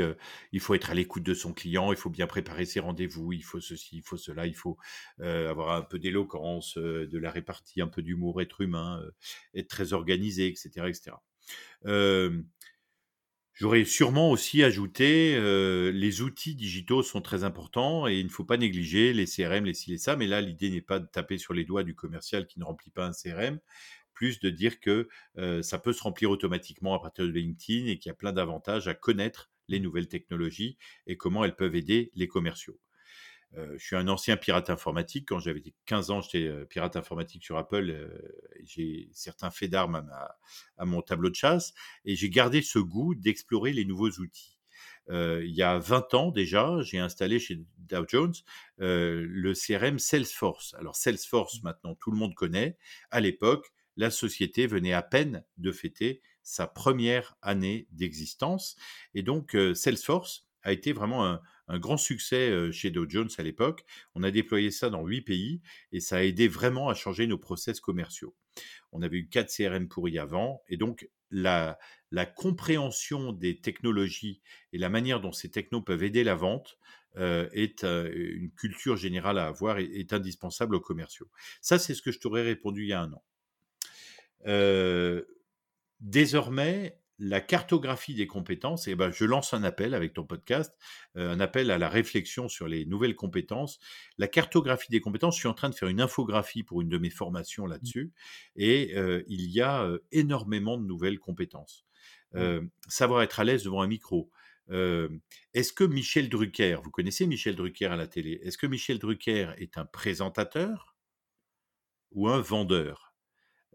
il faut être à l'écoute de son client, il faut bien préparer ses rendez-vous, il faut ceci, il faut cela, il faut avoir un peu d'éloquence, de la répartie, un peu d'humour, être humain, être très organisé, etc. etc. J'aurais sûrement aussi ajouté, les outils digitaux sont très importants et il ne faut pas négliger les CRM, les ci, les ça, mais là, l'idée n'est pas de taper sur les doigts du commercial qui ne remplit pas un CRM, plus de dire que ça peut se remplir automatiquement à partir de LinkedIn et qu'il y a plein d'avantages à connaître les nouvelles technologies et comment elles peuvent aider les commerciaux. Je suis un ancien pirate informatique. Quand j'avais 15 ans, j'étais pirate informatique sur Apple. j'ai certains faits d'armes à, à, mon tableau de chasse et j'ai gardé ce goût d'explorer les nouveaux outils. il y a 20 ans déjà, j'ai installé chez Dow Jones le CRM Salesforce. Alors Salesforce, maintenant, tout le monde connaît. À l'époque, la société venait à peine de fêter sa première année d'existence. Et donc, euh, Salesforce a été vraiment un, grand succès chez Dow Jones à l'époque. On a déployé ça dans huit pays et ça a aidé vraiment à changer nos process commerciaux. On avait eu quatre CRM pourris avant et donc la, compréhension des technologies et la manière dont ces technos peuvent aider la vente est une culture générale à avoir et est indispensable aux commerciaux. Ça, c'est ce que je t'aurais répondu il y a un an désormais, la cartographie des compétences, et ben, je lance un appel avec ton podcast, un appel à la réflexion sur les nouvelles compétences. La cartographie des compétences, je suis en train de faire une infographie pour une de mes formations mmh. là-dessus, et il y a énormément de nouvelles compétences. Savoir être à l'aise devant un micro. est-ce que Michel Drucker, vous connaissez Michel Drucker à la télé, est-ce que Michel Drucker est un présentateur ou un vendeur?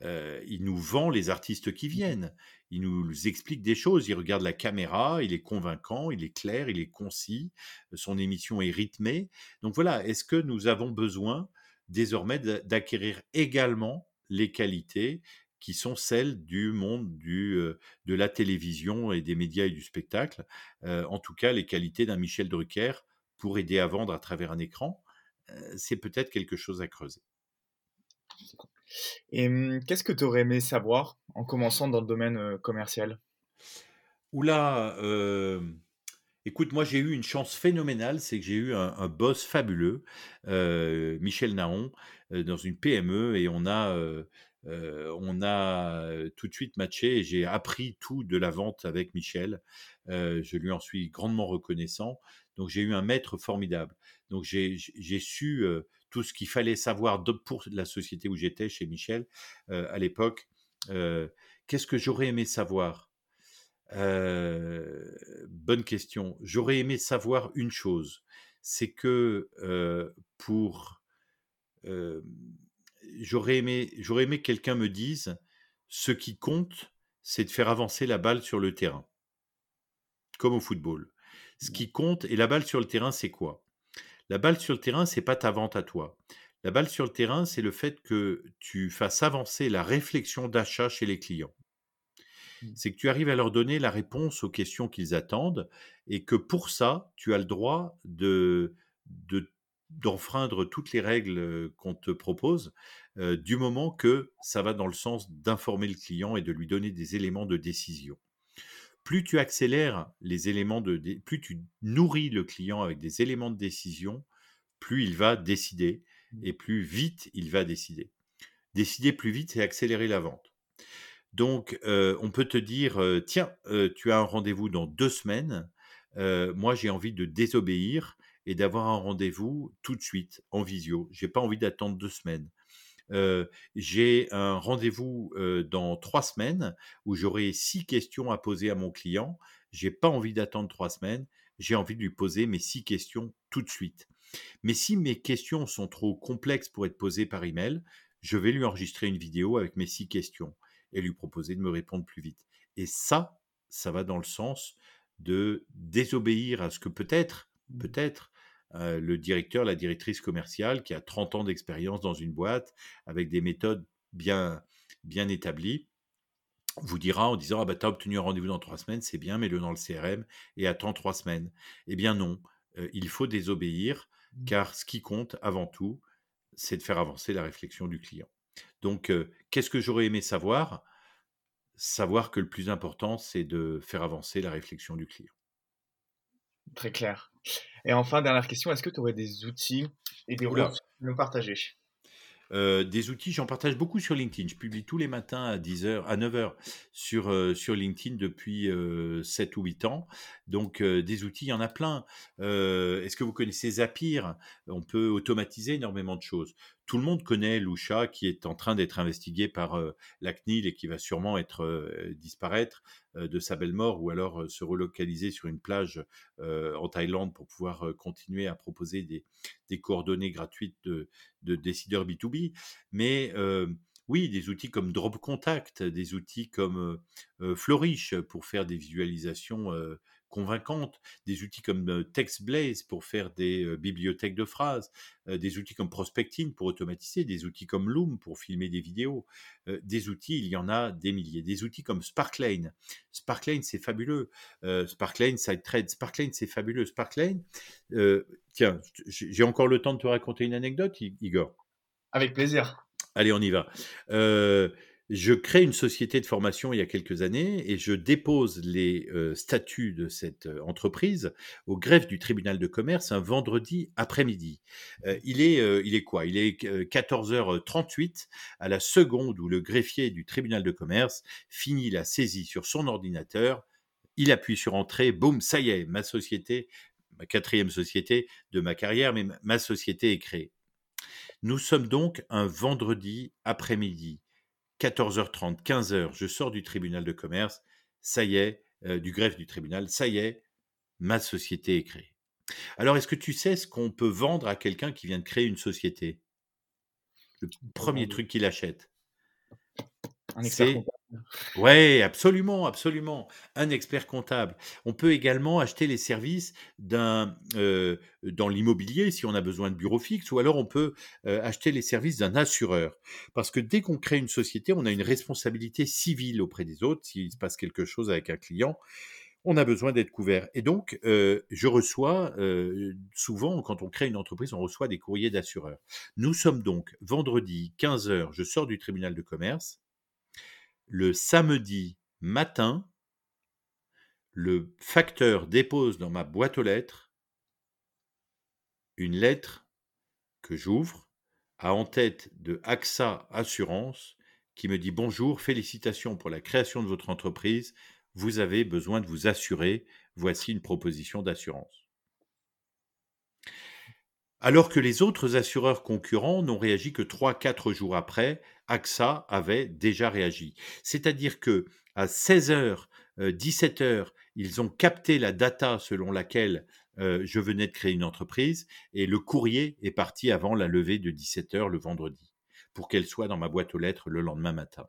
Il nous vend les artistes qui viennent. Il nous explique des choses. Il regarde la caméra, il est convaincant, il est clair, il est concis. Son émission est rythmée. Donc voilà, est-ce que nous avons besoin désormais d'acquérir également les qualités qui sont celles du monde du, de la télévision et des médias et du spectacle? en tout cas, les qualités d'un Michel Drucker pour aider à vendre à travers un écran, c'est peut-être quelque chose à creuser. Et mmh, qu'est-ce que tu aurais aimé savoir en commençant dans le domaine commercial? Oula, écoute, moi j'ai eu une chance phénoménale, c'est que j'ai eu un, boss fabuleux, Michel Naon, dans une PME, et on a, on a tout de suite matché, et j'ai appris tout de la vente avec Michel. je lui en suis grandement reconnaissant. Donc j'ai eu un maître formidable. Donc j'ai su tout ce qu'il fallait savoir pour la société où j'étais, chez Michel, euh, à l'époque. Euh, qu'est-ce que j'aurais aimé savoir? Euh, Bonne question. J'aurais aimé savoir une chose, c'est que pour... j'aurais aimé, j'aurais aimé que quelqu'un me dise, ce qui compte, c'est de faire avancer la balle sur le terrain, comme au football. Ce qui compte, et la balle sur le terrain, c'est quoi? La balle sur le terrain, c'est pas ta vente à toi. La balle sur le terrain, c'est le fait que tu fasses avancer la réflexion d'achat chez les clients. Mmh. C'est que tu arrives à leur donner la réponse aux questions qu'ils attendent et que pour ça, tu as le droit de, d'enfreindre toutes les règles qu'on te propose du moment que ça va dans le sens d'informer le client et de lui donner des éléments de décision plus tu accélères les éléments de, plus tu nourris le client avec des éléments de décision, plus il va décider mmh. et plus vite il va décider. Décider plus vite, c'est accélérer la vente. Donc, on peut te dire, tiens, tu as un rendez-vous dans deux semaines. moi, j'ai envie de désobéir et d'avoir un rendez-vous tout de suite en visio. J'ai pas envie d'attendre deux semaines. J'ai un rendez-vous dans trois semaines où j'aurai six questions à poser à mon client. J'ai pas envie d'attendre trois semaines. J'ai envie de lui poser mes six questions tout de suite. Mais si mes questions sont trop complexes pour être posées par email, je vais lui enregistrer une vidéo avec mes six questions et lui proposer de me répondre plus vite. Et ça, ça va dans le sens de désobéir à ce que peut-être, mmh. peut-être, euh, le directeur, la directrice commerciale qui a 30 ans d'expérience dans une boîte avec des méthodes bien, bien établies, vous dira en disant Ah bah, tu as obtenu un rendez-vous dans trois semaines, c'est bien, mets-le dans le CRM et attends trois semaines. Eh bien, non, euh, il faut désobéir mmh. car ce qui compte avant tout, c'est de faire avancer la réflexion du client. Donc, euh, qu'est-ce que j'aurais aimé savoir? Savoir que le plus important, c'est de faire avancer la réflexion du client. Très clair. Et enfin, dernière question, est-ce que tu aurais des outils et des ressources à nous partager? Euh, des outils, j'en partage beaucoup sur LinkedIn. Je publie tous les matins à 10h, à 9h sur, euh, sur LinkedIn depuis 7 ou 8 ans. Donc, des outils, il y en a plein. Est-ce que vous connaissez Zapier? On peut automatiser énormément de choses tout le monde connaît Lusha qui est en train d'être investigué par euh, la CNIL et qui va sûrement être euh, disparaître euh, de sa belle mort ou alors se relocaliser sur une plage en Thaïlande pour pouvoir continuer à proposer des, coordonnées gratuites de, de, décideurs B2B. Mais oui, des outils comme Drop Contact, des outils comme Flourish pour faire des visualisations convaincantes, des outils comme TextBlaze pour faire des bibliothèques de phrases, des outils comme Prospecting pour automatiser, des outils comme Loom pour filmer des vidéos, des outils, il y en a des milliers, des outils comme Sparklane. Sparklane, c'est fabuleux. Sparklane, SideThread, Sparklane, c'est fabuleux. Sparklane, tiens, j'ai encore le temps de te raconter une anecdote, Igor? Avec plaisir. Allez, on y va je crée une société de formation il y a quelques années et je dépose les euh, statuts de cette euh, entreprise au greffe du tribunal de commerce un vendredi après-midi. Euh, il, est, il est quoi? Il est 14h38 à la seconde où le greffier du tribunal de commerce finit la saisie sur son ordinateur. Il appuie sur entrée, boum, ça y est, ma société, ma quatrième société de ma carrière, mais ma société est créée. Nous sommes donc un vendredi après-midi 14h30, 15h, je sors du tribunal de commerce, ça y est, euh, du greffe du tribunal, ça y est, ma société est créée. Alors, est-ce que tu sais ce qu'on peut vendre à quelqu'un qui vient de créer une société? Le premier truc qu'il achète. C'est oui, absolument, absolument. Un expert comptable. On peut également acheter les services d'un euh, dans l'immobilier si on a besoin de bureau fixe, ou alors on peut euh, acheter les services d'un assureur. Parce que dès qu'on crée une société, on a une responsabilité civile auprès des autres. S'il se passe quelque chose avec un client, on a besoin d'être couvert. Et donc, euh, je reçois souvent, quand on crée une entreprise, on reçoit des courriers d'assureurs. Nous sommes donc vendredi 15 h je sors du tribunal de commerce le samedi matin, le facteur dépose dans ma boîte aux lettres une lettre que j'ouvre à en tête de AXA Assurance qui me dit bonjour, félicitations pour la création de votre entreprise, vous avez besoin de vous assurer, voici une proposition d'assurance. Alors que les autres assureurs concurrents n'ont réagi que 3-4 jours après, AXA avait déjà réagi. C'est-à-dire que à 16h, 17h, euh, ils ont capté la data selon laquelle euh, je venais de créer une entreprise et le courrier est parti avant la levée de 17h le vendredi pour qu'elle soit dans ma boîte aux lettres le lendemain matin.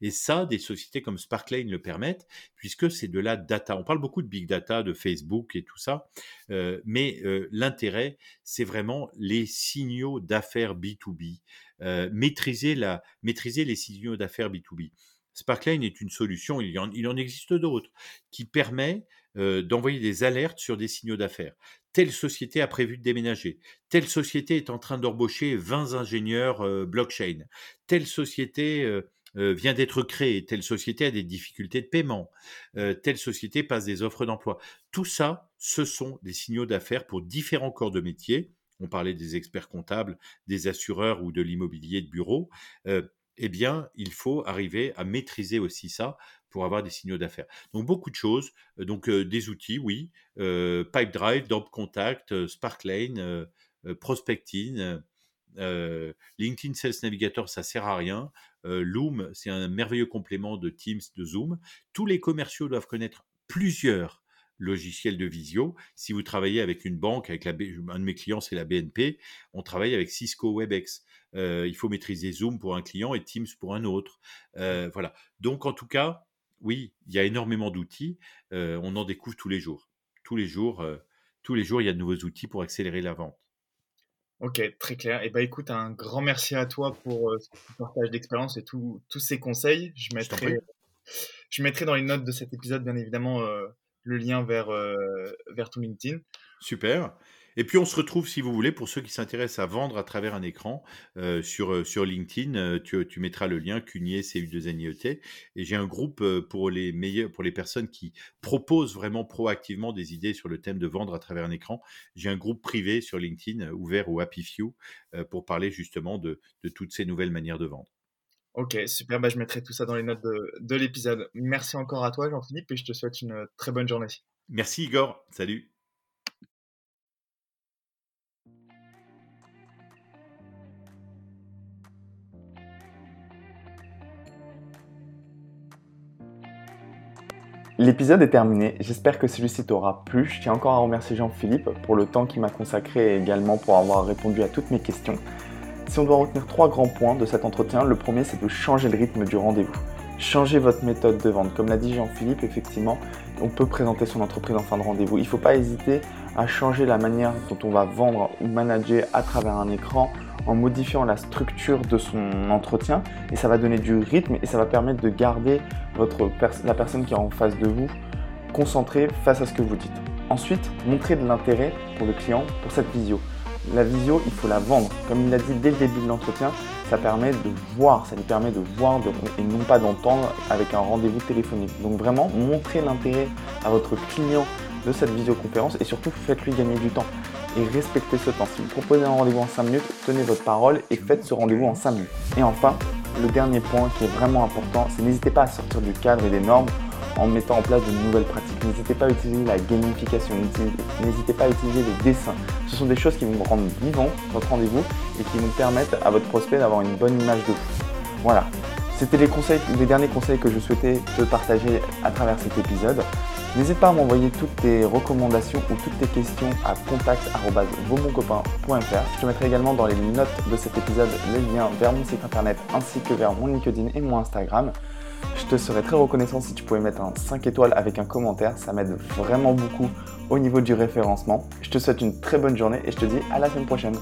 Et ça, des sociétés comme Sparklane le permettent, puisque c'est de la data. On parle beaucoup de big data, de Facebook et tout ça, euh, mais l'intérêt, c'est vraiment les signaux d'affaires B2B, euh, maîtriser, les signaux d'affaires B2B. Sparklane est une solution, il, en, existe d'autres, qui permet d'envoyer des alertes sur des signaux d'affaires telle société a prévu de déménager, telle société est en train d'embaucher 20 ingénieurs euh, blockchain, telle société euh, euh, vient d'être créée, telle société a des difficultés de paiement, telle société passe des offres d'emploi. Tout ça, ce sont des signaux d'affaires pour différents corps de métier. On parlait des experts comptables, des assureurs ou de l'immobilier de bureau. eh bien, il faut arriver à maîtriser aussi ça pour avoir des signaux d'affaires. Donc beaucoup de choses, donc des outils, oui, Pipedrive, Dump Contact, Sparklane, Prospecting, LinkedIn Sales Navigator, ça sert à rien. Loom, c'est un merveilleux complément de Teams, de Zoom. Tous les commerciaux doivent connaître plusieurs logiciels de visio. Si vous travaillez avec une banque, avec la, un de mes clients, c'est la BNP, on travaille avec Cisco WebEx. il faut maîtriser Zoom pour un client et Teams pour un autre. voilà. Donc, en tout cas, oui, il y a énormément d'outils. on en découvre tous les jours. Tous les jours, tous les jours, il y a de nouveaux outils pour accélérer la vente. Ok, très clair. Et eh ben, écoute, un grand merci à toi pour ce partage d'expérience et tous ces conseils. Je mettrai, je mettrai dans les notes de cet épisode, bien évidemment, le lien vers, vers ton LinkedIn. Super. Et puis on se retrouve, si vous voulez, pour ceux qui s'intéressent à vendre à travers un écran, sur, sur LinkedIn, tu, mettras le lien CUNIE CU2NIET. Et j'ai un groupe pour les meilleurs, pour les personnes qui proposent vraiment proactivement des idées sur le thème de vendre à travers un écran. J'ai un groupe privé sur LinkedIn, ouvert au Happy Few, pour parler justement de toutes ces nouvelles manières de vendre. Ok, super. Bah, je mettrai tout ça dans les notes de, de l'épisode. Merci encore à toi, Jean-Philippe, et je te souhaite une très bonne journée. Merci, Igor. Salut. L'épisode est terminé, j'espère que celui-ci t'aura plu. Je tiens encore à remercier Jean-Philippe pour le temps qu'il m'a consacré et également pour avoir répondu à toutes mes questions. Si on doit retenir trois grands points de cet entretien, le premier c'est de changer le rythme du rendez-vous. Changez votre méthode de vente. Comme l'a dit Jean-Philippe, effectivement, on peut présenter son entreprise en fin de rendez-vous. Il ne faut pas hésiter à changer la manière dont on va vendre ou manager à travers un écran en modifiant la structure de son entretien et ça va donner du rythme et ça va permettre de garder la personne qui est en face de vous concentrée face à ce que vous dites. Ensuite, montrer de l'intérêt pour le client pour cette visio. La visio, il faut la vendre. Comme il l'a dit dès le début de l'entretien, ça permet de voir, ça lui permet de voir et non pas d'entendre avec un rendez-vous téléphonique. Donc vraiment, montrez l'intérêt à votre client de cette visioconférence et surtout faites-lui gagner du temps et respectez ce temps. Si vous proposez un rendez-vous en 5 minutes, tenez votre parole et faites ce rendez-vous en 5 minutes. Et enfin, le dernier point qui est vraiment important, c'est n'hésitez pas à sortir du cadre et des normes en mettant en place de nouvelles pratiques. N'hésitez pas à utiliser la gamification, n'hésitez pas à utiliser les dessins. Ce sont des choses qui vont rendre vivant votre rendez-vous et qui vont permettre à votre prospect d'avoir une bonne image de vous. Voilà, c'était les, conseils, les derniers conseils que je souhaitais te partager à travers cet épisode. N'hésite pas à m'envoyer toutes tes recommandations ou toutes tes questions à contact.vosbonscopains.fr. Je te mettrai également dans les notes de cet épisode les liens vers mon site internet ainsi que vers mon LinkedIn et mon Instagram. Je te serais très reconnaissant si tu pouvais mettre un 5 étoiles avec un commentaire, ça m'aide vraiment beaucoup au niveau du référencement. Je te souhaite une très bonne journée et je te dis à la semaine prochaine.